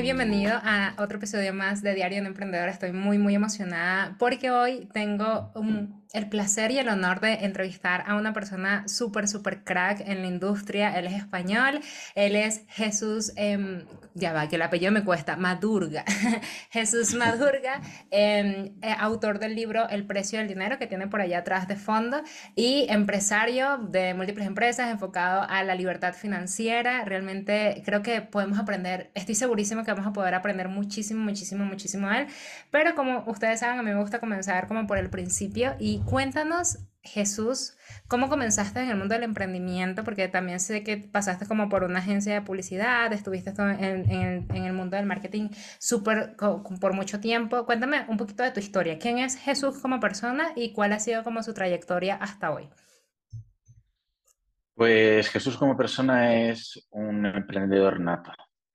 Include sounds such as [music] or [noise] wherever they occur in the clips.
muy bienvenido a otro episodio más de Diario de Emprendedor. Estoy muy, muy emocionada porque hoy tengo el placer y el honor de entrevistar a una persona súper, súper crack en la industria. Él es español, él es Jesús, em, ya va, que el apellido me cuesta, Madurga. [laughs] Jesús Madurga, em, eh, autor del libro El precio del dinero que tiene por allá atrás de fondo y empresario de múltiples empresas enfocado a la libertad financiera. Realmente creo que podemos aprender, estoy segurísima que vamos a poder aprender muchísimo, muchísimo, muchísimo de él. Pero como ustedes saben, a mí me gusta comenzar como por el principio y cuéntanos, Jesús, ¿cómo comenzaste en el mundo del emprendimiento? Porque también sé que pasaste como por una agencia de publicidad, estuviste en, el mundo del marketing súper por mucho tiempo. Cuéntame un poquito de tu historia. ¿Quién es Jesús como persona y cuál ha sido como su trayectoria hasta hoy? Pues Jesús como persona es un emprendedor nato.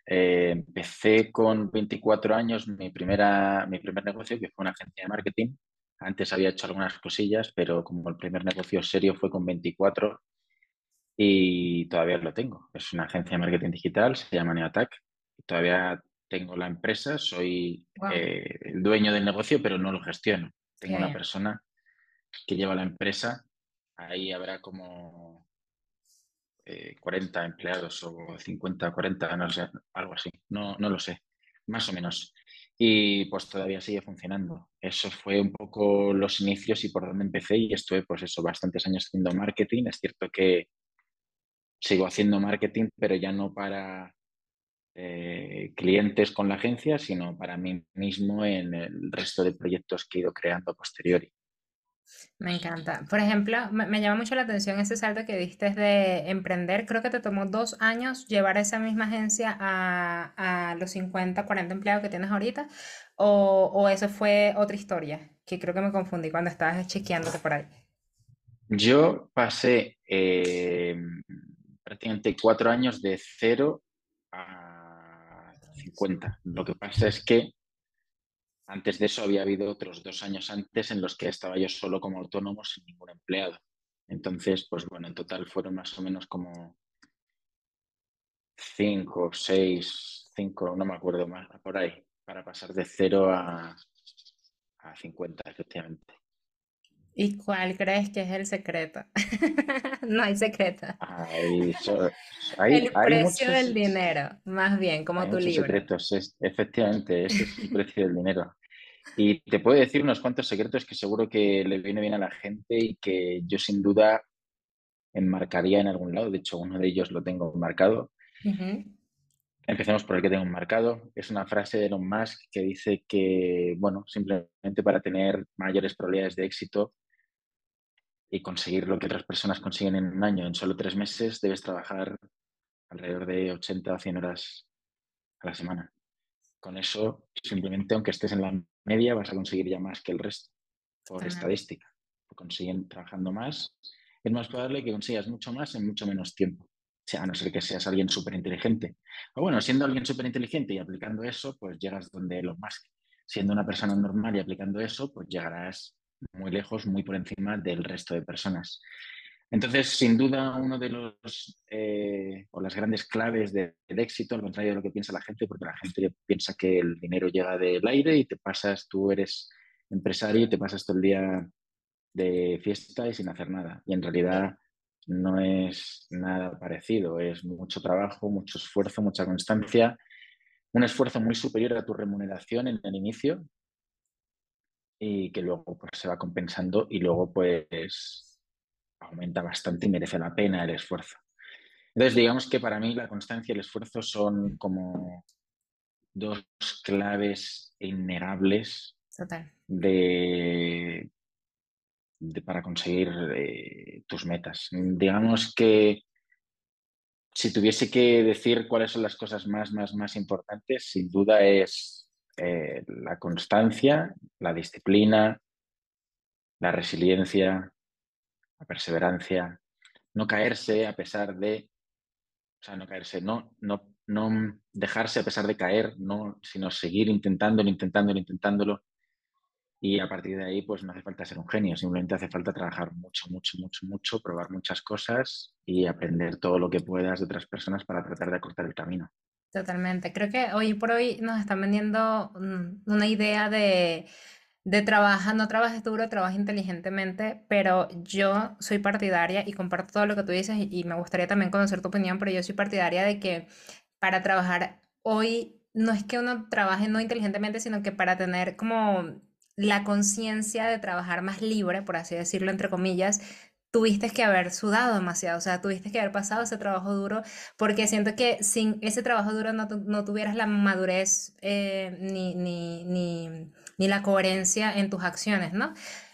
Eh, empecé con 24 años mi, primera, mi primer negocio, que fue una agencia de marketing. Antes había hecho algunas cosillas, pero como el primer negocio serio fue con 24 y todavía lo tengo. Es una agencia de marketing digital, se llama Neotac. Todavía tengo la empresa, soy eh, el dueño del negocio, pero no lo gestiono. Tengo una persona que lleva la empresa. Ahí habrá como 40 eh, empleados o 50, 40, no sé, algo así, no, no lo sé, más o menos. Y pues todavía sigue funcionando. Eso fue un poco los inicios y por donde empecé y estuve pues eso, bastantes años haciendo marketing. Es cierto que sigo haciendo marketing, pero ya no para eh, clientes con la agencia, sino para mí mismo en el resto de proyectos que he ido creando a posteriori. Me encanta. Por ejemplo, me, llama mucho la atención ese salto que diste de emprender. Creo que te tomó dos años llevar esa misma agencia a, los 50, 40 empleados que tienes ahorita. O, eso fue otra historia, que creo que me confundí cuando estabas chequeándote por ahí. Yo pasé eh, prácticamente cuatro años de cero a 50. Lo que pasa es que antes de eso había habido otros dos años antes en los que estaba yo solo como autónomo sin ningún empleado. Entonces, pues bueno, en total fueron más o menos como cinco, seis, cinco, no me acuerdo más, por ahí, para pasar de cero a, a 50, efectivamente. ¿Y cuál crees que es el secreto? [laughs] no hay secreto. el precio del dinero, más bien, como tu libro. secretos, efectivamente, ese es el precio del dinero. Y te puedo decir unos cuantos secretos que seguro que le viene bien a la gente y que yo sin duda enmarcaría en algún lado. De hecho, uno de ellos lo tengo marcado. Empecemos por el que tengo marcado. Es una frase de Elon Musk que dice que, bueno, simplemente para tener mayores probabilidades de éxito y conseguir lo que otras personas consiguen en un año, en solo tres meses, debes trabajar alrededor de 80 o 100 horas a la semana. Con eso, simplemente, aunque estés en la media, vas a conseguir ya más que el resto, por estadística. Consiguen trabajando más, es más probable que consigas mucho más en mucho menos tiempo. O sea, a no ser que seas alguien súper inteligente. O bueno, siendo alguien súper inteligente y aplicando eso, pues llegas donde lo más. Siendo una persona normal y aplicando eso, pues llegarás muy lejos, muy por encima del resto de personas. Entonces, sin duda, uno de los eh, o las grandes claves del éxito, al contrario de lo que piensa la gente, porque la gente piensa que el dinero llega del aire y te pasas, tú eres empresario y te pasas todo el día de fiesta y sin hacer nada. Y en realidad no es nada parecido, es mucho trabajo, mucho esfuerzo, mucha constancia, un esfuerzo muy superior a tu remuneración en el inicio, y que luego pues, se va compensando y luego pues aumenta bastante y merece la pena el esfuerzo. Entonces, digamos que para mí la constancia y el esfuerzo son como dos claves innegables de, para conseguir eh, tus metas. Digamos que si tuviese que decir cuáles son las cosas más, más, más importantes, sin duda es eh, la constancia, la disciplina, la resiliencia, la perseverancia, no caerse a pesar de, o sea, no caerse, no, no, no dejarse a pesar de caer, no, sino seguir intentándolo, intentándolo, intentándolo. Y a partir de ahí, pues no hace falta ser un genio, simplemente hace falta trabajar mucho, mucho, mucho, mucho, probar muchas cosas y aprender todo lo que puedas de otras personas para tratar de acortar el camino. Totalmente. Creo que hoy por hoy nos están vendiendo una idea de, de trabaja, no trabajes duro, trabaja inteligentemente, pero yo soy partidaria y comparto todo lo que tú dices y me gustaría también conocer tu opinión, pero yo soy partidaria de que para trabajar hoy no es que uno trabaje no inteligentemente, sino que para tener como la conciencia de trabajar más libre, por así decirlo, entre comillas, tuviste que haber sudado demasiado, o sea, tuviste que haber pasado ese trabajo duro, porque siento que sin ese trabajo duro no, no tuvieras la madurez eh, ni, ni, ni, ni la coherencia en tus acciones, ¿no?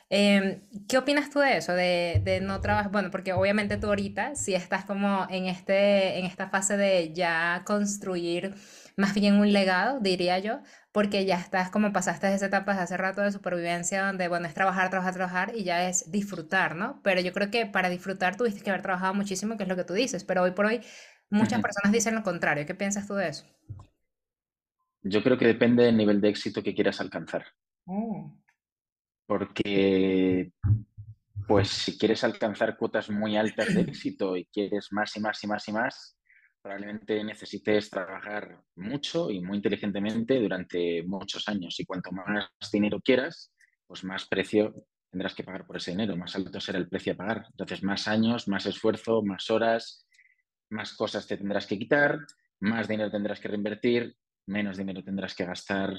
Em, ¿qué opinas tú de eso? De, de no trabajar, bueno, porque obviamente tú ahorita sí estás como en este, en esta fase de ya construir más bien un legado, diría yo, porque ya estás como pasaste esa etapa de hace rato de supervivencia donde, bueno, es trabajar, trabajar, trabajar y ya es disfrutar, ¿no? Pero yo creo que para disfrutar tuviste que haber trabajado muchísimo, que es lo que tú dices, pero hoy por hoy muchas personas dicen lo contrario. ¿Qué piensas tú de eso? Yo creo que depende del nivel de éxito que quieras alcanzar, Oh. porque pues si quieres alcanzar cuotas muy altas de éxito y quieres más y más y más y más, probablemente necesites trabajar mucho y muy inteligentemente durante muchos años. Y cuanto más dinero quieras, pues más precio tendrás que pagar por ese dinero, más alto será el precio a pagar. Entonces, más años, más esfuerzo, más horas, más cosas te tendrás que quitar, más dinero tendrás que reinvertir, menos dinero tendrás que gastar.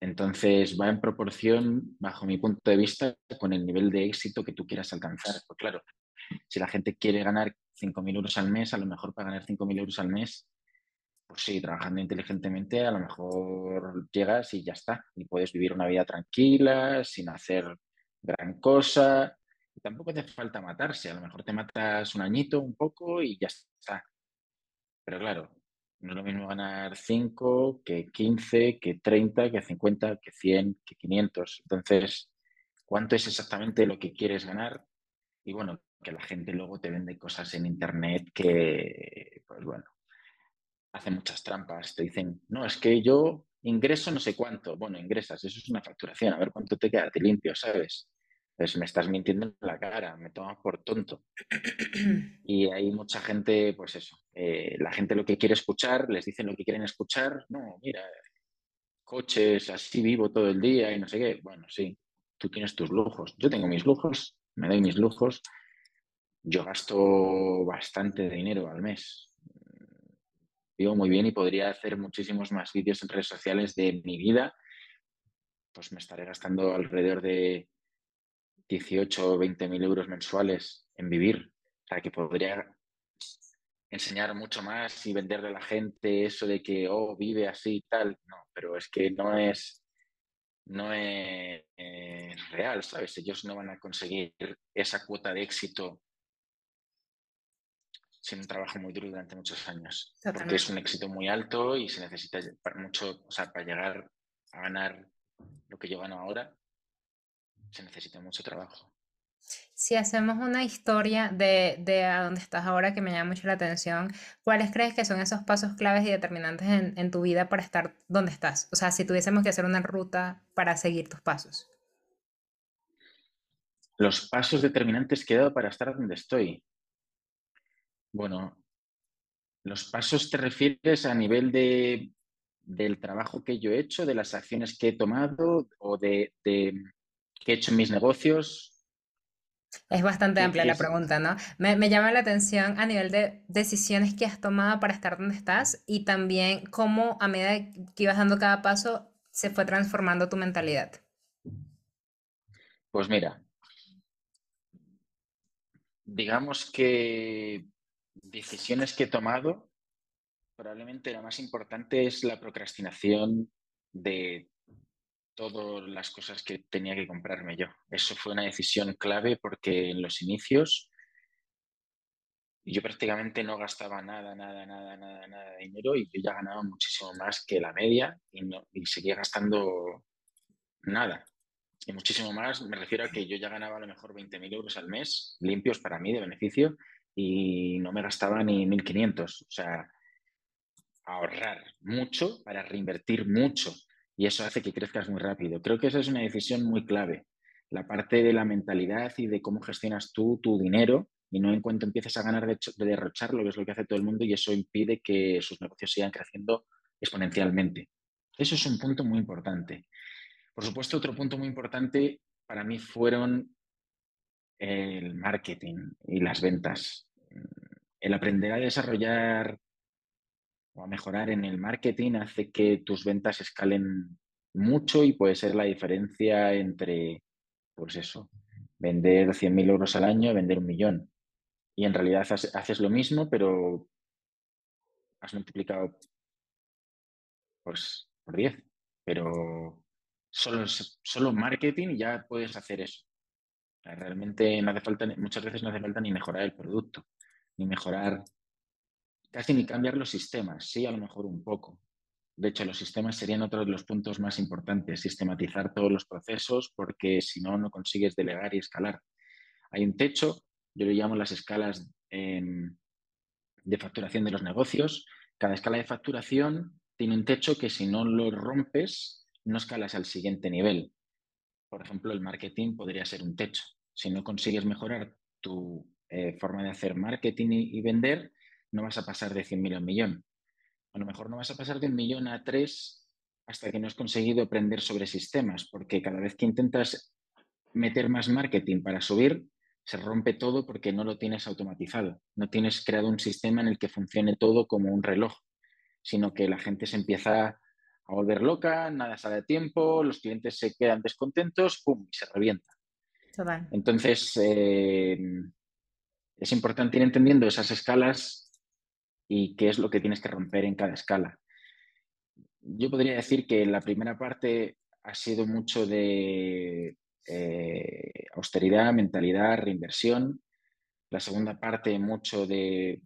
Entonces va en proporción, bajo mi punto de vista, con el nivel de éxito que tú quieras alcanzar. Pues claro, si la gente quiere ganar 5.000 euros al mes, a lo mejor para ganar 5.000 euros al mes, pues sí, trabajando inteligentemente, a lo mejor llegas y ya está. Y puedes vivir una vida tranquila, sin hacer gran cosa. Y tampoco te falta matarse. A lo mejor te matas un añito, un poco y ya está. Pero claro, no es lo mismo ganar 5 que 15, que 30, que 50, que 100, que 500. Entonces, ¿cuánto es exactamente lo que quieres ganar? Y bueno, que la gente luego te vende cosas en internet que, pues bueno, hacen muchas trampas. Te dicen, no, es que yo ingreso no sé cuánto. Bueno, ingresas, eso es una facturación, a ver cuánto te queda, te limpio, ¿sabes? Entonces me estás mintiendo en la cara, me tomas por tonto. [clears throat] Y hay mucha gente, pues eso, eh, la gente lo que quiere escuchar, les dicen lo que quieren escuchar, no, mira, coches, así vivo todo el día y no sé qué. Bueno, sí, tú tienes tus lujos, yo tengo mis lujos, me doy mis lujos, yo gasto bastante dinero al mes. Vivo muy bien y podría hacer muchísimos más vídeos en redes sociales de mi vida, pues me estaré gastando alrededor de 18 o 20 mil euros mensuales en vivir. O sea, que podría enseñar mucho más y venderle a la gente eso de que, oh, vive así y tal. No, pero es que no es, no es, eh, real, ¿sabes? Ellos no van a conseguir esa cuota de éxito sin un trabajo muy duro durante muchos años, porque es un éxito muy alto y se necesita mucho, o sea, para llegar a ganar lo que yo gano ahora, se necesita mucho trabajo. Si hacemos una historia de, de a dónde estás ahora que me llama mucho la atención, ¿cuáles crees que son esos pasos claves y determinantes en, en tu vida para estar donde estás? O sea, si tuviésemos que hacer una ruta para seguir tus pasos. Los pasos determinantes que he dado para estar donde estoy. Bueno, los pasos te refieres a nivel de, del trabajo que yo he hecho, de las acciones que he tomado o de, de que he hecho en mis negocios. Es bastante ¿Qué, amplia la pregunta, ¿no? Me, me llama la atención a nivel de decisiones que has tomado para estar donde estás y también cómo a medida que ibas dando cada paso se fue transformando tu mentalidad. Pues mira, digamos que decisiones que he tomado, probablemente la más importante es la procrastinación de todas las cosas que tenía que comprarme yo. Eso fue una decisión clave porque en los inicios yo prácticamente no gastaba nada, nada, nada, nada, de dinero y yo ya ganaba muchísimo más que la media y, no, y seguía gastando nada. Y muchísimo más, me refiero a que yo ya ganaba a lo mejor 20.000 euros al mes limpios para mí de beneficio y no me gastaba ni 1.500. O sea, ahorrar mucho para reinvertir mucho y eso hace que crezcas muy rápido. Creo que esa es una decisión muy clave. La parte de la mentalidad y de cómo gestionas tú tu dinero y no en cuanto empieces a ganar de, de derrocharlo, que es lo que hace todo el mundo, y eso impide que sus negocios sigan creciendo exponencialmente. Eso es un punto muy importante. Por supuesto, otro punto muy importante para mí fueron el marketing y las ventas. El aprender a desarrollar o a mejorar en el marketing hace que tus ventas escalen mucho y puede ser la diferencia entre, pues eso, vender 100.000 euros al año, vender un millón. Y en realidad haces lo mismo, pero has multiplicado pues, por 10. Pero solo, solo marketing ya puedes hacer eso. Realmente no hace falta, muchas veces no hace falta ni mejorar el producto, ni mejorar, casi ni cambiar los sistemas, sí, a lo mejor un poco, de hecho, los sistemas serían otro de los puntos más importantes, sistematizar todos los procesos, porque si no, no consigues delegar y escalar. Hay un techo, yo le llamo las escalas de facturación de los negocios. Cada escala de facturación tiene un techo que si no lo rompes, no escalas al siguiente nivel. Por ejemplo, el marketing podría ser un techo. Si no consigues mejorar tu eh, forma de hacer marketing y, vender, no vas a pasar de 100.000 a un millón a lo mejor no vas a pasar de un millón a tres hasta que no has conseguido aprender sobre sistemas, porque cada vez que intentas meter más marketing para subir, se rompe todo porque no lo tienes automatizado. No tienes creado un sistema en el que funcione todo como un reloj, sino que la gente se empieza a volver loca, nada sale a tiempo, los clientes se quedan descontentos, ¡pum! y se revienta. Entonces, eh, es importante ir entendiendo esas escalas y qué es lo que tienes que romper en cada escala. Yo podría decir que la primera parte ha sido mucho de eh, austeridad, mentalidad, reinversión. La segunda parte mucho de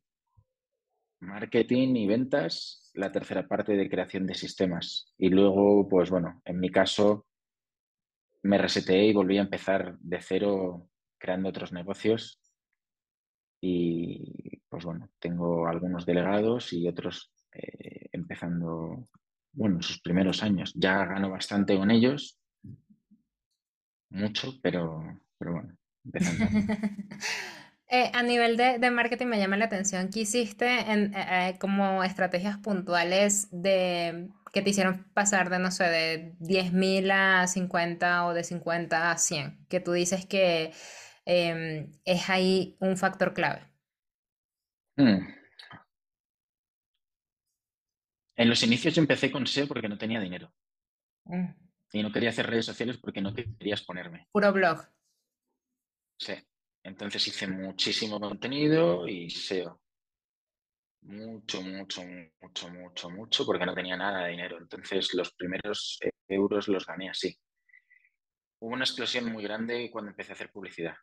marketing y ventas. La tercera parte de creación de sistemas. Y luego, pues bueno, en mi caso me reseteé y volví a empezar de cero creando otros negocios y pues bueno, tengo algunos delegados y otros eh, empezando, bueno, sus primeros años. Ya gano bastante con ellos, mucho, pero, pero bueno, empezando. [laughs] Eh, a nivel de, marketing me llama la atención que hiciste en, eh, como estrategias puntuales de que te hicieron pasar de, no sé, de 10.000 a 50 o de 50 a 100, que tú dices que Em, es ahí un factor clave. Hmm. En los inicios yo empecé con SEO porque no tenía dinero. Mm. Y no quería hacer redes sociales porque no quería exponerme. Puro blog. Sí. Entonces hice muchísimo contenido y SEO. Mucho, mucho, mucho, mucho, mucho, porque no tenía nada de dinero. Entonces los primeros euros los gané así. Hubo una explosión muy grande cuando empecé a hacer publicidad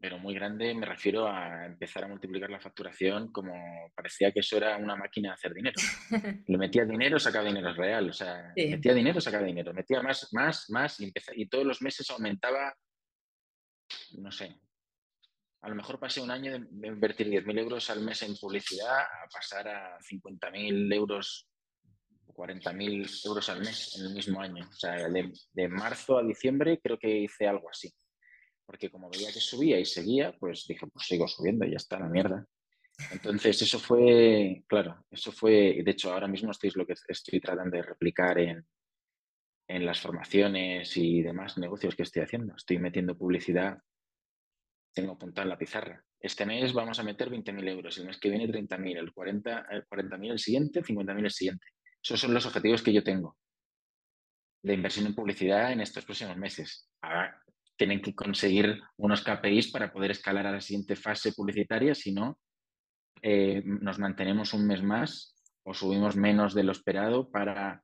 pero muy grande me refiero a empezar a multiplicar la facturación como parecía que eso era una máquina de hacer dinero. [laughs] Le metía dinero, sacaba dinero real, o sea, metía dinero, sacaba dinero, metía más, más, más y, y todos los meses aumentaba, no sé, a lo mejor pasé un año de, invertir 10.000 euros al mes en publicidad a pasar a 50.000 euros o 40.000 euros al mes en el mismo año. O sea, de marzo a diciembre creo que hice algo así porque como veía que subía y seguía, pues dije, pues sigo subiendo ya está, la mierda. Entonces, eso fue, claro, eso fue, de hecho, ahora mismo estoy lo que estoy tratando de replicar en, en las formaciones y demás negocios que estoy haciendo. Estoy metiendo publicidad, tengo apuntado en la pizarra. Este mes vamos a meter 20.000 euros, el mes que viene 30.000, el 40.000 el, 40 el siguiente, 50.000 el siguiente. Esos son los objetivos que yo tengo de inversión en publicidad en estos próximos meses. Ahora, tienen que conseguir unos KPIs para poder escalar a la siguiente fase publicitaria, si no, eh, nos mantenemos un mes más o subimos menos de lo esperado para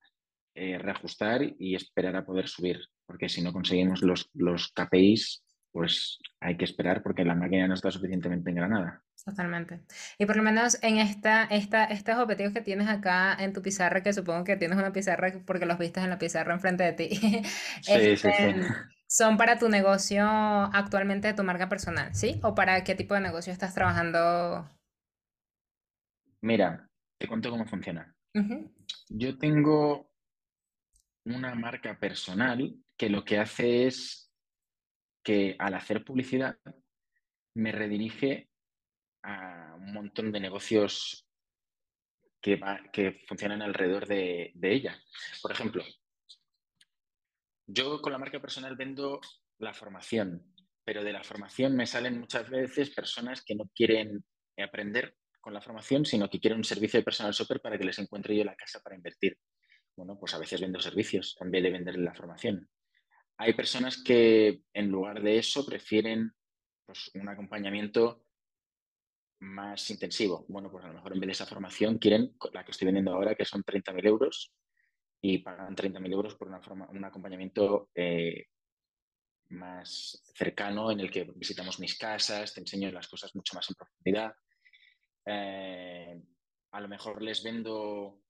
eh, reajustar y esperar a poder subir, porque si no conseguimos los, los KPIs, pues hay que esperar porque la máquina no está suficientemente engranada. Totalmente. Y por lo menos en esta, esta, estos objetivos que tienes acá en tu pizarra, que supongo que tienes una pizarra porque los viste en la pizarra enfrente de ti. sí, [laughs] sí, sí. Este, son para tu negocio actualmente de tu marca personal, ¿sí? ¿O para qué tipo de negocio estás trabajando? Mira, te cuento cómo funciona. Yo tengo una marca personal que lo que hace es que al hacer publicidad me redirige a un montón de negocios que, que funcionan alrededor de, ella. Por ejemplo, yo con la marca personal vendo la formación, pero de la formación me salen muchas veces personas que no quieren aprender con la formación, sino que quieren un servicio de personal shopper para que les encuentre yo la casa para invertir. Bueno, pues a veces vendo servicios en vez de vender la formación. Hay personas que en lugar de eso prefieren pues, un acompañamiento más intensivo. Bueno, pues a lo mejor en vez de esa formación quieren la que estoy vendiendo ahora, que son 30.000 euros, y pagan 30.000 euros por una forma, un acompañamiento eh, más cercano en el que visitamos mis casas, te enseño las cosas mucho más en profundidad. Eh, a lo mejor les vendo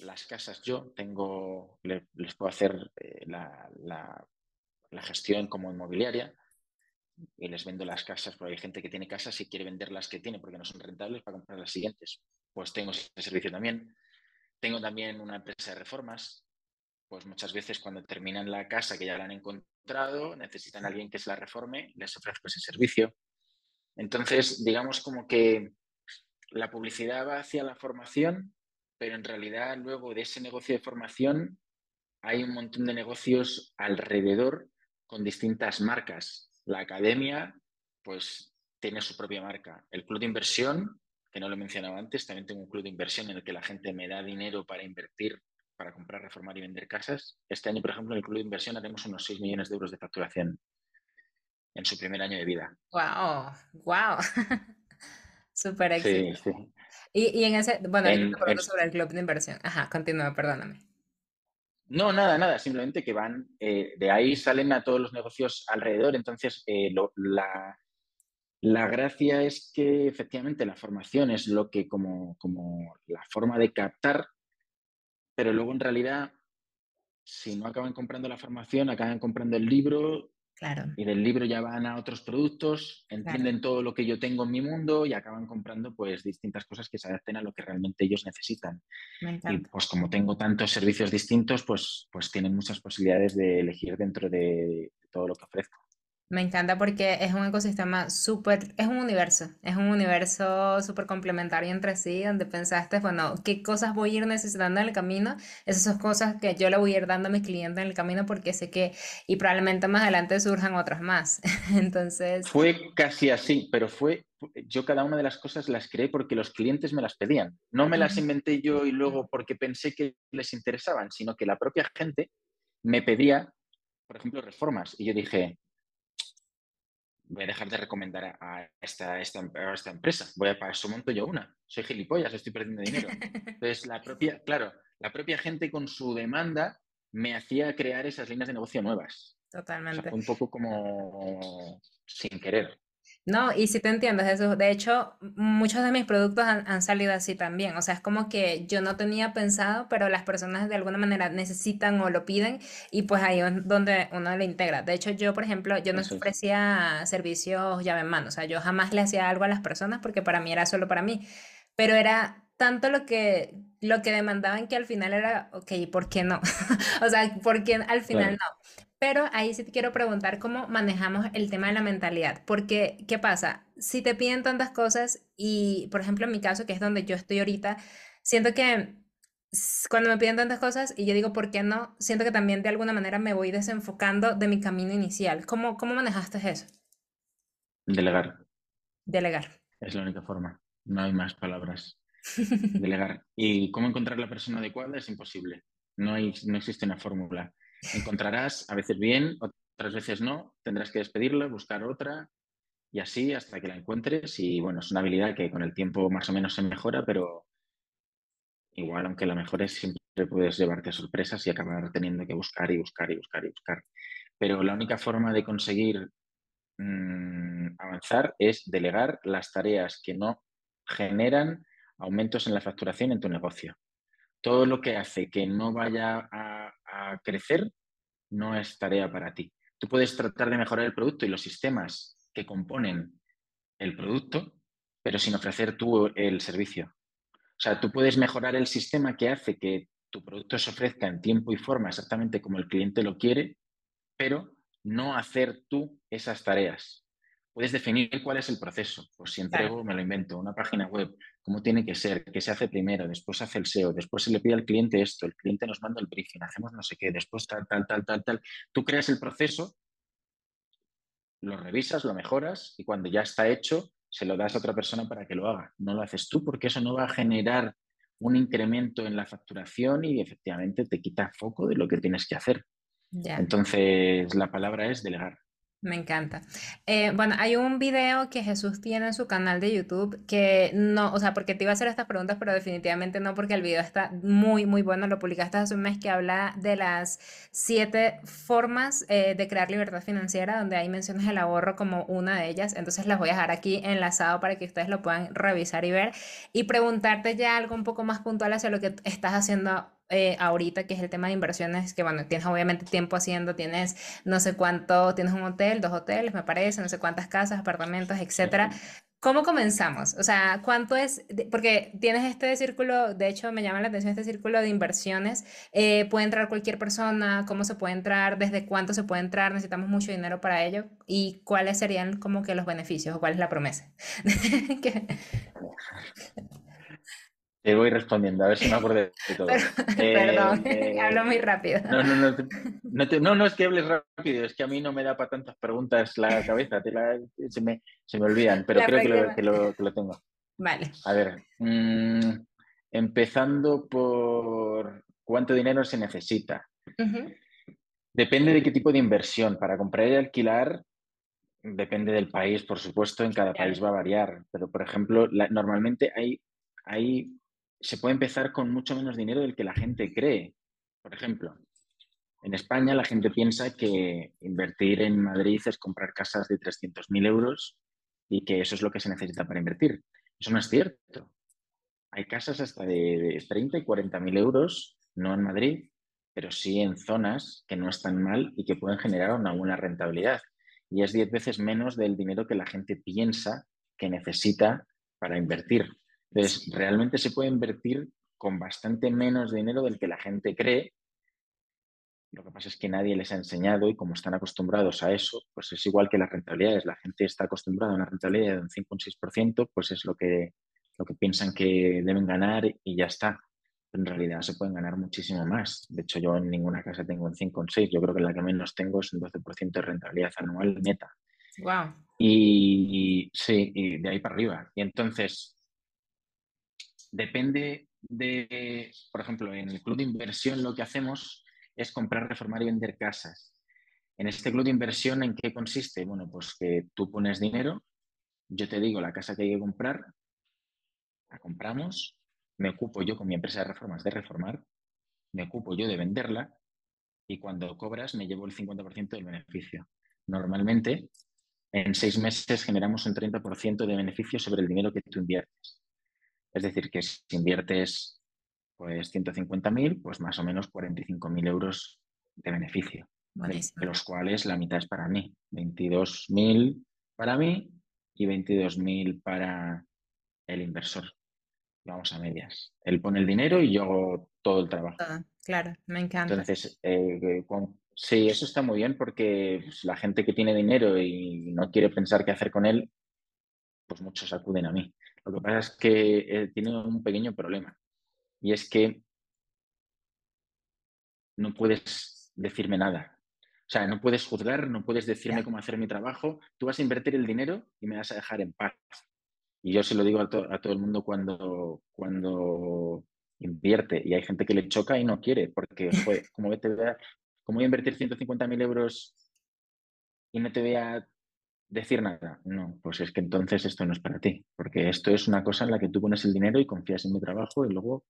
las casas yo, tengo, les puedo hacer eh, la, la, gestión como inmobiliaria y les vendo las casas, porque hay gente que tiene casas y quiere vender las que tiene porque no son rentables para comprar las siguientes. Pues tengo ese servicio también. Tengo también una empresa de reformas, pues muchas veces cuando terminan la casa que ya la han encontrado, necesitan a alguien que se la reforme, les ofrezco ese servicio. Entonces, digamos como que la publicidad va hacia la formación, pero en realidad luego de ese negocio de formación hay un montón de negocios alrededor con distintas marcas. La academia, pues tiene su propia marca. El club de inversión que no lo he mencionado antes, también tengo un club de inversión en el que la gente me da dinero para invertir, para comprar, reformar y vender casas. Este año, por ejemplo, en el club de inversión haremos unos 6 millones de euros de facturación en su primer año de vida. ¡Wow! ¡Wow! Súper éxito. Sí, sí. Y, en ese, bueno, en, sobre el club de inversión. Ajá, continúa, perdóname. No, nada, nada, simplemente que van, eh, de ahí salen a todos los negocios alrededor, entonces eh, la, la gracia es que efectivamente la formación es lo que como, como la forma de captar, pero luego en realidad, si no acaban comprando la formación, acaban comprando el libro Claro. Y del libro ya van a otros productos, entienden todo lo que yo tengo en mi mundo y acaban comprando pues distintas cosas que se adapten a lo que realmente ellos necesitan. y pues como tengo tantos servicios distintos, pues, pues tienen muchas posibilidades de elegir dentro de todo lo que ofrezco. Me encanta porque es un ecosistema súper, es un universo, es un universo súper complementario entre sí, donde pensaste, bueno, qué cosas voy a ir necesitando en el camino, esas son cosas que yo le voy a ir dando a mis clientes en el camino porque sé que, y probablemente más adelante surjan otras más. [laughs] Entonces... Fue casi así, pero fue, yo cada una de las cosas las creé porque los clientes me las pedían. No me las inventé yo y luego porque pensé que les interesaban, sino que la propia gente me pedía, por ejemplo, reformas. Y yo dije, voy a dejar de recomendar a esta, esta, esta empresa. Voy a, para eso monto yo una. Soy gilipollas, estoy perdiendo dinero. [laughs] Entonces, la propia, claro, la propia gente con su demanda me hacía crear esas líneas de negocio nuevas. Totalmente. un poco como sin querer. No, y si te entiendes eso. De hecho, muchos de mis productos han, salido así también. O sea, es como que yo no tenía pensado, pero las personas de alguna manera necesitan o lo piden y pues ahí es donde uno le integra. De hecho, yo, por ejemplo, yo no ofrecía servicios llave en mano. O sea, yo jamás le hacía algo a las personas porque para mí era solo para mí. Pero era tanto lo que, lo que demandaban que al final era, ok, ¿por qué no? [laughs] o sea, ¿por qué al final no? Pero ahí sí te quiero preguntar cómo manejamos el tema de la mentalidad, porque ¿qué pasa? Si te piden tantas cosas y, por ejemplo, en mi caso, que es donde yo estoy ahorita, siento que cuando me piden tantas cosas y yo digo, ¿por qué no? Siento que también de alguna manera me voy desenfocando de mi camino inicial. ¿Cómo, cómo manejaste eso? Delegar. Delegar. Es la única forma. No hay más palabras. [laughs] Delegar. Y cómo encontrar la persona adecuada es imposible. No, hay, no existe una fórmula. Encontrarás a veces bien, otras veces no, tendrás que despedirla, buscar otra y así hasta que la encuentres. Y bueno, es una habilidad que con el tiempo más o menos se mejora, pero igual, aunque la mejores, siempre puedes llevarte a sorpresas y acabar teniendo que buscar y buscar y buscar y buscar. Pero la única forma de conseguir mm, avanzar es delegar las tareas que no generan aumentos en la facturación en tu negocio. Todo lo que hace que no vaya a crecer no es tarea para ti. Tú puedes tratar de mejorar el producto y los sistemas que componen el producto, pero sin ofrecer tú el servicio. O sea, tú puedes mejorar el sistema que hace que tu producto se ofrezca en tiempo y forma exactamente como el cliente lo quiere, pero no hacer tú esas tareas. Puedes definir cuál es el proceso. Pues si entrego, me lo invento, una página web, cómo tiene que ser, qué se hace primero, después hace el SEO, después se le pide al cliente esto, el cliente nos manda el briefing, hacemos no sé qué, después tal, tal, tal, tal, tal. Tú creas el proceso, lo revisas, lo mejoras y cuando ya está hecho, se lo das a otra persona para que lo haga. No lo haces tú porque eso no va a generar un incremento en la facturación y efectivamente te quita foco de lo que tienes que hacer. Entonces, la palabra es delegar. Me encanta. Eh, bueno, hay un video que Jesús tiene en su canal de YouTube que no, o sea, porque te iba a hacer estas preguntas, pero definitivamente no, porque el video está muy, muy bueno. Lo publicaste hace un mes que habla de las siete formas eh, de crear libertad financiera, donde hay menciones el ahorro como una de ellas. Entonces las voy a dejar aquí enlazado para que ustedes lo puedan revisar y ver y preguntarte ya algo un poco más puntual hacia lo que estás haciendo eh, ahorita, que es el tema de inversiones, que bueno, tienes obviamente tiempo haciendo, tienes no sé cuánto, tienes un hotel, dos hoteles, me parece, no sé cuántas casas, apartamentos, etcétera. ¿Cómo comenzamos? O sea, ¿cuánto es? Porque tienes este círculo, de hecho me llama la atención este círculo de inversiones. Eh, ¿Puede entrar cualquier persona? ¿Cómo se puede entrar? ¿Desde cuánto se puede entrar? ¿Necesitamos mucho dinero para ello? ¿Y cuáles serían como que los beneficios o cuál es la promesa? [laughs] Te voy respondiendo, a ver si me acuerdo de todo. [laughs] Perdón, [laughs] [laughs] eh, hablo muy rápido. No no no, no, no, es que hables rápido, es que a mí no me da para tantas preguntas la cabeza, se, me, se, me, olvidan, pero creo que lo, que, lo, que lo, tengo. Vale. A ver, mm, empezando por cuánto dinero se necesita. Depende de qué tipo de inversión. Para comprar y alquilar, depende del país, por supuesto, en cada país va a variar, pero por ejemplo, normalmente hay, hay se puede empezar con mucho menos dinero del que la gente cree. Por ejemplo, en España la gente piensa que invertir en Madrid es comprar casas de 300.000 euros y que eso es lo que se necesita para invertir. Eso no es cierto. Hay casas hasta de 30 y 40.000 euros, no en Madrid, pero sí en zonas que no están mal y que pueden generar una buena rentabilidad. Y es 10 veces menos del dinero que la gente piensa que necesita para invertir. Entonces, realmente se puede invertir con bastante menos dinero del que la gente cree. Lo que pasa es que nadie les ha enseñado y como están acostumbrados a eso, pues es igual que las rentabilidades. La gente está acostumbrada a una rentabilidad de un 5 o un 6%, pues es lo que, lo que piensan que deben ganar y ya está. Pero en realidad se pueden ganar muchísimo más. De hecho, yo en ninguna casa tengo un 5 o un 6. Yo creo que la que menos tengo es un 12% de rentabilidad anual neta. Wow. Y, y sí, y de ahí para arriba. Y entonces, depende de, por ejemplo, en el club de inversión lo que hacemos es comprar, reformar y vender casas. En este club de inversión, ¿en qué consiste? Bueno, pues que tú pones dinero, yo te digo la casa que hay que comprar, la compramos, me ocupo yo con mi empresa de reformas de reformar, me ocupo yo de venderla y cuando cobras me llevo el 50% del beneficio. Normalmente, en seis meses generamos un 30% de beneficio sobre el dinero que tú inviertes. Es decir, que si inviertes pues 150.000, pues más o menos 45.000 euros de beneficio, de los cuales la mitad es para mí, 22.000 para mí y 22.000 para el inversor. Vamos a medias. Él pone el dinero y yo hago todo el trabajo. claro, me encanta. Entonces, eh, sí, eso está muy bien porque pues, la gente que tiene dinero y no quiere pensar qué hacer con él, pues muchos acuden a mí. Lo que pasa es que eh, tiene un pequeño problema y es que no puedes decirme nada. O sea, no puedes juzgar, no puedes decirme cómo hacer mi trabajo. Tú vas a invertir el dinero y me vas a dejar en paz. Y yo se lo digo a, todo el mundo cuando, cuando invierte y hay gente que le choca y no quiere, porque, [laughs] como te ¿cómo voy a invertir 150.000 euros y no te voy a decir nada. No, pues es que entonces esto no es para ti, porque esto es una cosa en la que tú pones el dinero y confías en mi trabajo y luego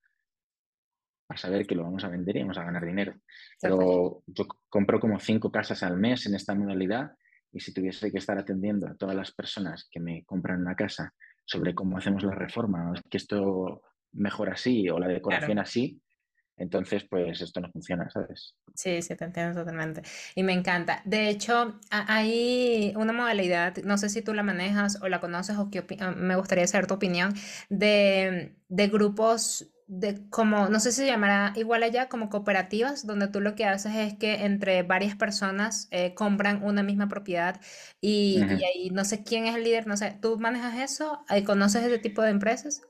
a ver que lo vamos a vender y vamos a ganar dinero. Pero yo compro como cinco casas al mes en esta modalidad y si tuviese que estar atendiendo a todas las personas que me compran una casa sobre cómo hacemos la reforma, que esto mejora así o la decoración así, entonces, pues esto no funciona, ¿sabes? Sí, sí, te entiendo totalmente. Y me encanta. De hecho, hay una modalidad, no sé si tú la manejas o la conoces o qué me gustaría saber tu opinión, de, de grupos de como, no sé si se llamará igual allá, como cooperativas, donde tú lo que haces es que entre varias personas eh, compran una misma propiedad y, y ahí no sé quién es el líder, no sé, ¿tú manejas eso? Eh, ¿Conoces ese tipo de empresas?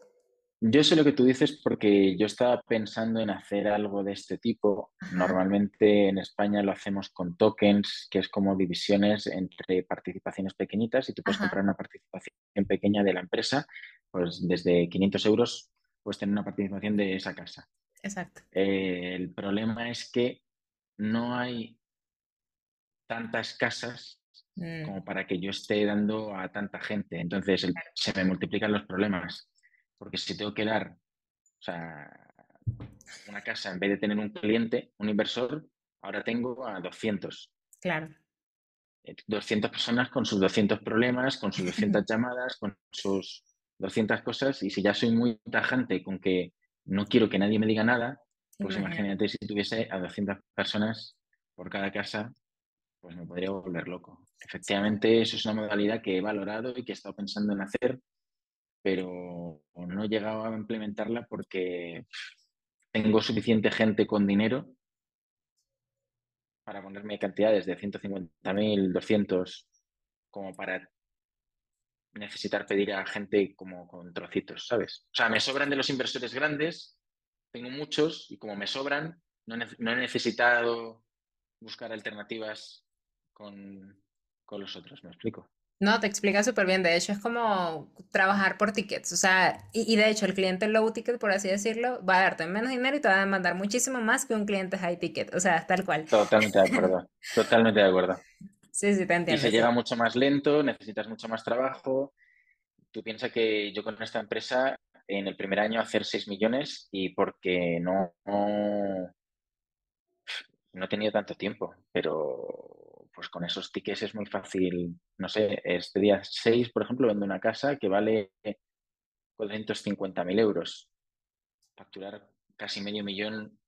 Yo sé lo que tú dices porque yo estaba pensando en hacer algo de este tipo. Ajá, Normalmente en España lo hacemos con tokens, que es como divisiones entre participaciones pequeñitas y tú puedes ajá, comprar una participación pequeña de la empresa, pues desde 500 euros puedes tener una participación de esa casa. exacto. Eh, el problema es que no hay tantas casas Mm, como para que yo esté dando a tanta gente. Entonces el- se me multiplican los problemas, porque si tengo que dar, o sea, una casa, en vez de tener un cliente, un inversor, ahora tengo a 200. claro. Eh, 200 personas con sus 200 problemas, con sus 200 [laughs] llamadas, con sus 200 cosas. Y si ya soy muy tajante con que no quiero que nadie me diga nada, pues Imagínate. imagínate si tuviese a 200 personas por cada casa, pues me podría volver loco. Efectivamente, eso es una modalidad que he valorado y que he estado pensando en hacer, pero no he llegado a implementarla porque tengo suficiente gente con dinero para ponerme cantidades de 150.000, 200, como para necesitar pedir a gente como con trocitos, ¿sabes? O sea, me sobran de los inversores grandes, tengo muchos y como me sobran, no, no he necesitado buscar alternativas con, con, los otros, ¿me explico? No, te explica súper bien. De hecho, es como trabajar por tickets. O sea, y, y de hecho, el cliente low ticket, por así decirlo, va a darte menos dinero y te va a demandar muchísimo más que un cliente high ticket. O sea, tal cual. Totalmente de acuerdo, [laughs] totalmente de acuerdo. Sí, sí, te Y entiendo, se sí. llega mucho más lento, necesitas mucho más trabajo. Tú piensas que yo con esta empresa en el primer año hacer 6 millones y porque no, no, no he tenido tanto tiempo, pero pues con esos tickets es muy fácil. No sé, este día 6, por ejemplo, vendo una casa que vale 450.000 euros. Facturar casi medio millón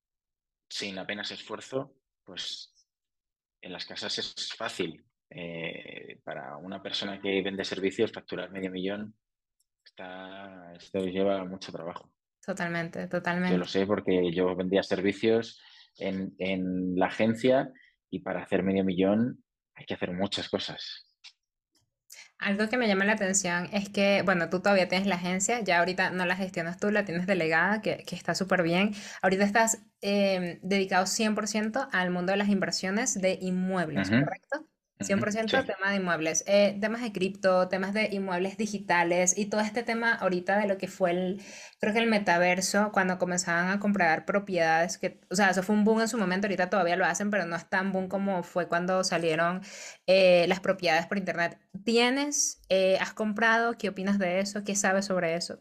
sin apenas esfuerzo, pues en las casas es fácil. Eh, para una persona que vende servicios, facturar medio millón está, esto lleva mucho trabajo. Totalmente, Yo lo totalmente. sé porque yo vendía servicios en, en la agencia y para hacer medio millón hay que hacer muchas cosas. Algo que me llama la atención es que, bueno, tú todavía tienes la agencia, ya ahorita no la gestionas tú, la tienes delegada, que, que está súper bien. Ahorita estás eh, dedicado 100% al mundo de las inversiones de inmuebles, ¿correcto? Cien ujú, por sí. ciento tema de inmuebles, Eh, temas de cripto, temas de inmuebles digitales y todo este tema ahorita de lo que fue el, creo que el metaverso, cuando comenzaban a comprar propiedades, que, o sea, eso fue un boom en su momento, ahorita todavía lo hacen, pero no es tan boom como fue cuando salieron eh, las propiedades por internet. ¿Tienes, eh, has comprado? ¿Qué opinas de eso? ¿Qué sabes sobre eso?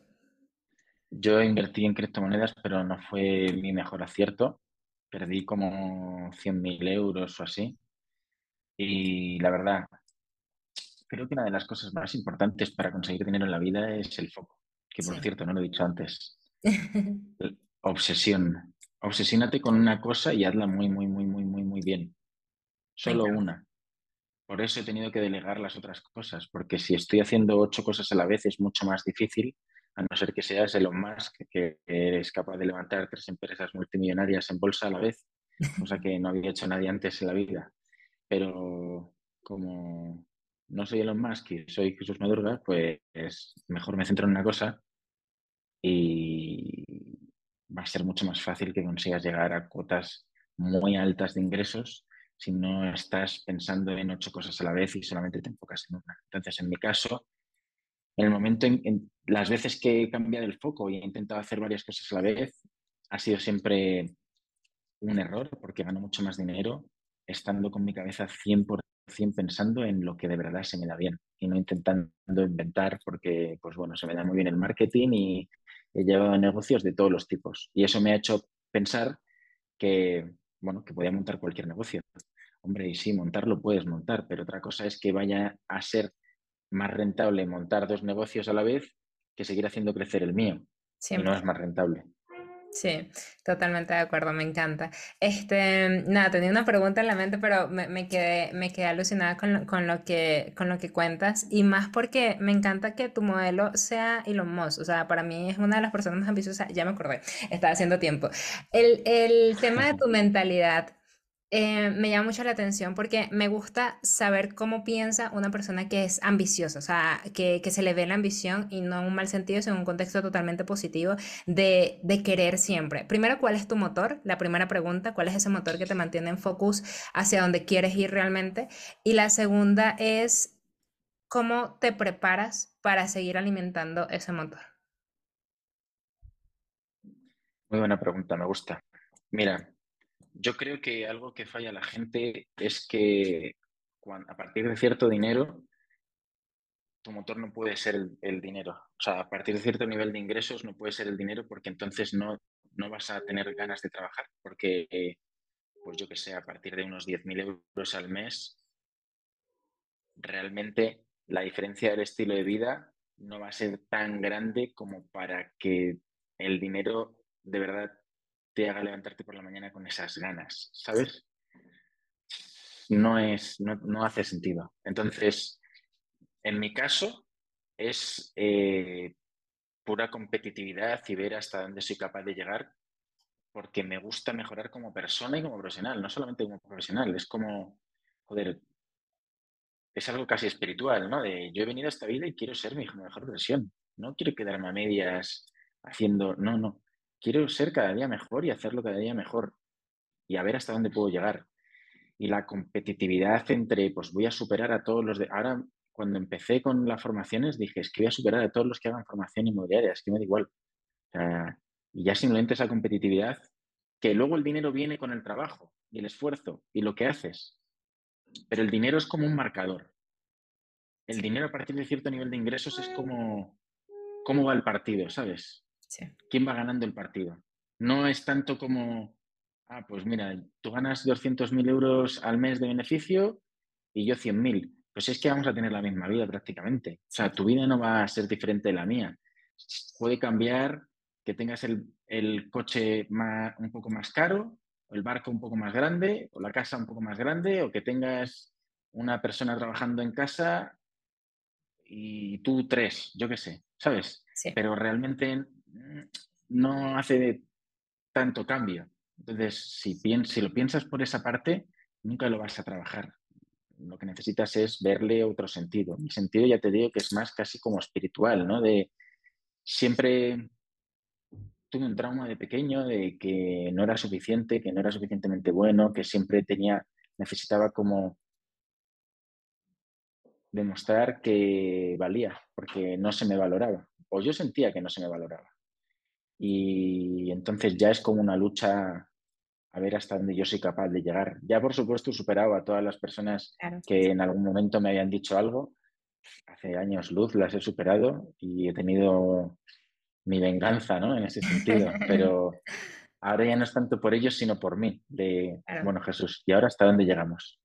Yo invertí en criptomonedas, pero no fue mi mejor acierto. Perdí como 100.000 euros o así. Y la verdad, creo que una de las cosas más importantes para conseguir dinero en la vida es el foco. Que por Sí. cierto, no lo he dicho antes. [laughs] Obsesión. Obsesiónate con una cosa y hazla muy, muy, muy, muy, muy, muy bien. Solo una. Por eso he tenido que delegar las otras cosas, porque si estoy haciendo ocho cosas a la vez es mucho más difícil, a no ser que seas Elon Musk, que eres capaz de levantar tres empresas multimillonarias en bolsa a la vez, cosa que no había hecho nadie antes en la vida. Pero como no soy Elon Musk y soy Jesús Madurga, pues mejor me centro en una cosa y va a ser mucho más fácil que consigas llegar a cuotas muy altas de ingresos si no estás pensando en ocho cosas a la vez y solamente te enfocas en una. Entonces, en mi caso, en el momento, en, en las veces que he cambiado el foco y he intentado hacer varias cosas a la vez, ha sido siempre un error porque gano mucho más dinero estando con mi cabeza 100% pensando en lo que de verdad se me da bien y no intentando inventar porque, pues bueno, se me da muy bien el marketing y he llevado negocios de todos los tipos. Y eso me ha hecho pensar que, bueno, que podía montar cualquier negocio. Hombre, y sí, montarlo puedes montar, pero otra cosa es que vaya a ser más rentable montar dos negocios a la vez que seguir haciendo crecer el mío. Y no es 100%. más rentable. Sí, totalmente de acuerdo, me encanta. Este, nada, tenía una pregunta en la mente, pero me, me quedé, me quedé alucinada con lo, con lo que, con lo que cuentas y más porque me encanta que tu modelo sea Elon Musk. O sea, para mí es una de las personas más ambiciosas, ya me acordé, estaba haciendo tiempo. El, el tema de tu [laughs] mentalidad eh, me llama mucho la atención porque me gusta saber cómo piensa una persona que es ambiciosa, o sea, que, se le ve la ambición y no en un mal sentido, sino en un contexto totalmente positivo de, de querer siempre. Primero, ¿cuál es tu motor? La primera pregunta, ¿cuál es ese motor que te mantiene en focus hacia donde quieres ir realmente? Y la segunda es, ¿cómo te preparas para seguir alimentando ese motor? Muy buena pregunta, me gusta. Mira, yo creo que algo que falla la gente es que a partir de cierto dinero, tu motor no puede ser el, dinero. O sea, a partir de cierto nivel de ingresos no puede ser el dinero porque entonces no, no vas a tener ganas de trabajar. Porque, pues yo que sé, a partir de unos 10.000 euros al mes, realmente la diferencia del estilo de vida no va a ser tan grande como para que el dinero de verdad te haga levantarte por la mañana con esas ganas, ¿sabes? No es, no, hace sentido. Entonces, en mi caso, es eh, pura competitividad y ver hasta dónde soy capaz de llegar, porque me gusta mejorar como persona y como profesional, no solamente como profesional, es como, joder, es algo casi espiritual, ¿no? De yo he venido a esta vida y quiero ser mi mejor versión, no quiero quedarme a medias haciendo, no, no, quiero ser cada día mejor y hacerlo cada día mejor y a ver hasta dónde puedo llegar. Y la competitividad entre, pues voy a superar a todos los de... Ahora, cuando empecé con las formaciones, dije, es que voy a superar a todos los que hagan formación inmobiliaria, es que me da igual. y ya simplemente esa competitividad, que luego el dinero viene con el trabajo y el esfuerzo y lo que haces. Pero el dinero es como un marcador. El dinero a partir de cierto nivel de ingresos es como cómo va el partido, ¿sabes? Quién va ganando el partido. No es tanto como, ah, pues mira, tú ganas 200.000 euros al mes de beneficio y yo 100.000. Pues es que vamos a tener la misma vida prácticamente. O sea, tu vida no va a ser diferente de la mía. Puede cambiar que tengas el, coche un poco más caro, o el barco un poco más grande, o la casa un poco más grande, o que tengas una persona trabajando en casa y tú tres, yo qué sé, ¿sabes? Pero realmente no hace tanto cambio. Entonces, si, si lo piensas por esa parte, nunca lo vas a trabajar. Lo que necesitas es verle otro sentido. Mi sentido, ya te digo, que es más casi como espiritual, ¿no? De siempre tuve un trauma de pequeño de que no era suficiente, que no era suficientemente bueno, que siempre tenía, necesitaba como demostrar que valía, porque no se me valoraba, o yo sentía que no se me valoraba. Y entonces ya es como una lucha a ver hasta dónde yo soy capaz de llegar. Ya por supuesto he superado a todas las personas que en algún momento me habían dicho algo. Hace años luz las he superado y he tenido mi venganza, ¿no? En ese sentido. [laughs] Pero ahora ya no es tanto por ellos, sino por mí. De, bueno, Jesús, ¿y ahora hasta dónde llegamos?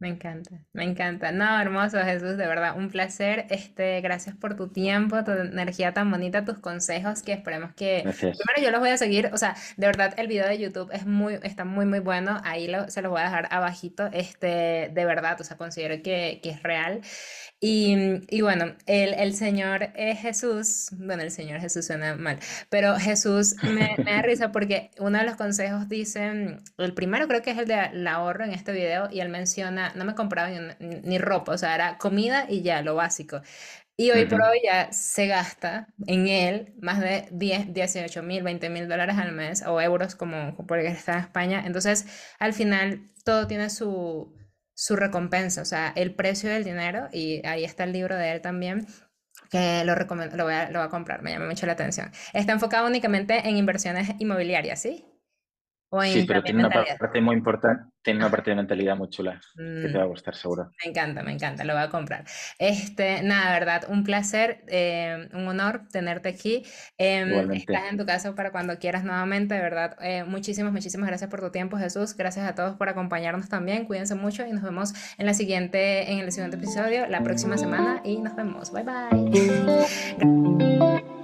Me encanta, me encanta. No, hermoso Jesús, de verdad, un placer. Este, gracias por tu tiempo, tu energía tan bonita, tus consejos que esperemos que... Primero yo los voy a seguir, o sea, de verdad el video de YouTube es muy, está muy, muy bueno. Ahí lo, se los voy a dejar abajito. Este, de verdad, o sea, considero que, que es real. Y, y bueno, el, el Señor Jesús, bueno, el Señor Jesús suena mal, pero Jesús me, me da risa porque uno de los consejos dice, el primero creo que es el de ahorro en este video y él menciona no me compraba ni, ropa, o sea, era comida y ya, lo básico. Y hoy por hoy ya se gasta en él más de 10, 18 mil, 20 mil dólares al mes o euros como porque está en España. Entonces, al final, todo tiene su, su recompensa, o sea, el precio del dinero, y ahí está el libro de él también, que lo, lo, voy a, lo voy a comprar, me llama mucho la atención. Está enfocado únicamente en inversiones inmobiliarias, ¿sí? Sí, pero tiene una parte muy importante, tiene una parte de mentalidad muy chula que te va a mm, gustar seguro. Me encanta, me encanta, lo voy a comprar. Este, nada, verdad, un placer, eh, un honor tenerte aquí. Em, estás en tu casa para cuando quieras nuevamente, de verdad. Eh, muchísimas, muchísimas gracias por tu tiempo, Jesús. Gracias a todos por acompañarnos también. Cuídense mucho y nos vemos en la siguiente, en el siguiente episodio la próxima semana y nos vemos. Bye bye. [laughs]